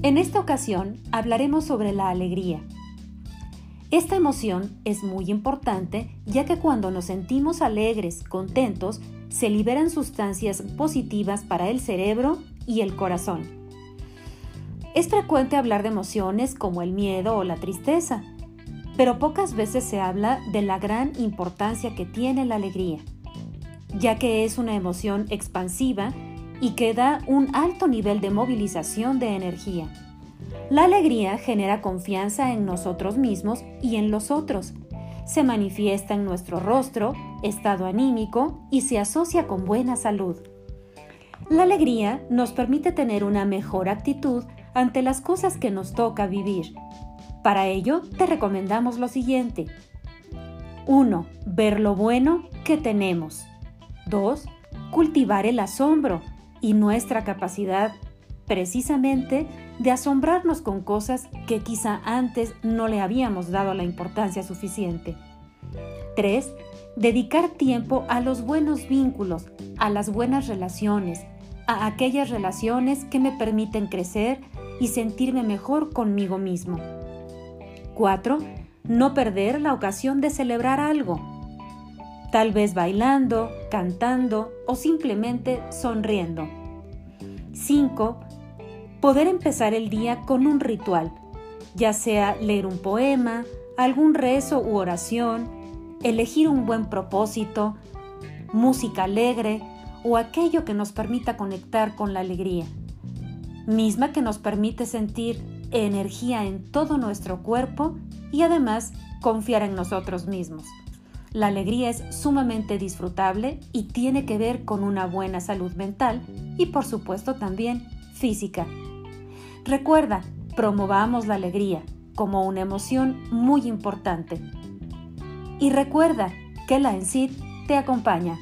En esta ocasión hablaremos sobre la alegría. Esta emoción es muy importante ya que cuando nos sentimos alegres, contentos, se liberan sustancias positivas para el cerebro y el corazón. Es frecuente hablar de emociones como el miedo o la tristeza, pero pocas veces se habla de la gran importancia que tiene la alegría, ya que es una emoción expansiva y que da un alto nivel de movilización de energía. La alegría genera confianza en nosotros mismos y en los otros. Se manifiesta en nuestro rostro, estado anímico y se asocia con buena salud. La alegría nos permite tener una mejor actitud ante las cosas que nos toca vivir. Para ello, te recomendamos lo siguiente. 1. Ver lo bueno que tenemos. 2. Cultivar el asombro y nuestra capacidad precisamente de asombrarnos con cosas que quizá antes no le habíamos dado la importancia suficiente. 3. Dedicar tiempo a los buenos vínculos, a las buenas relaciones, a aquellas relaciones que me permiten crecer y sentirme mejor conmigo mismo. 4. No perder la ocasión de celebrar algo. Tal vez bailando, cantando o simplemente sonriendo. 5. Poder empezar el día con un ritual, ya sea leer un poema, algún rezo u oración, elegir un buen propósito, música alegre o aquello que nos permita conectar con la alegría, misma que nos permite sentir energía en todo nuestro cuerpo y además confiar en nosotros mismos. La alegría es sumamente disfrutable y tiene que ver con una buena salud mental y por supuesto también física. Recuerda, promovamos la alegría como una emoción muy importante. Y recuerda que la ENCID te acompaña.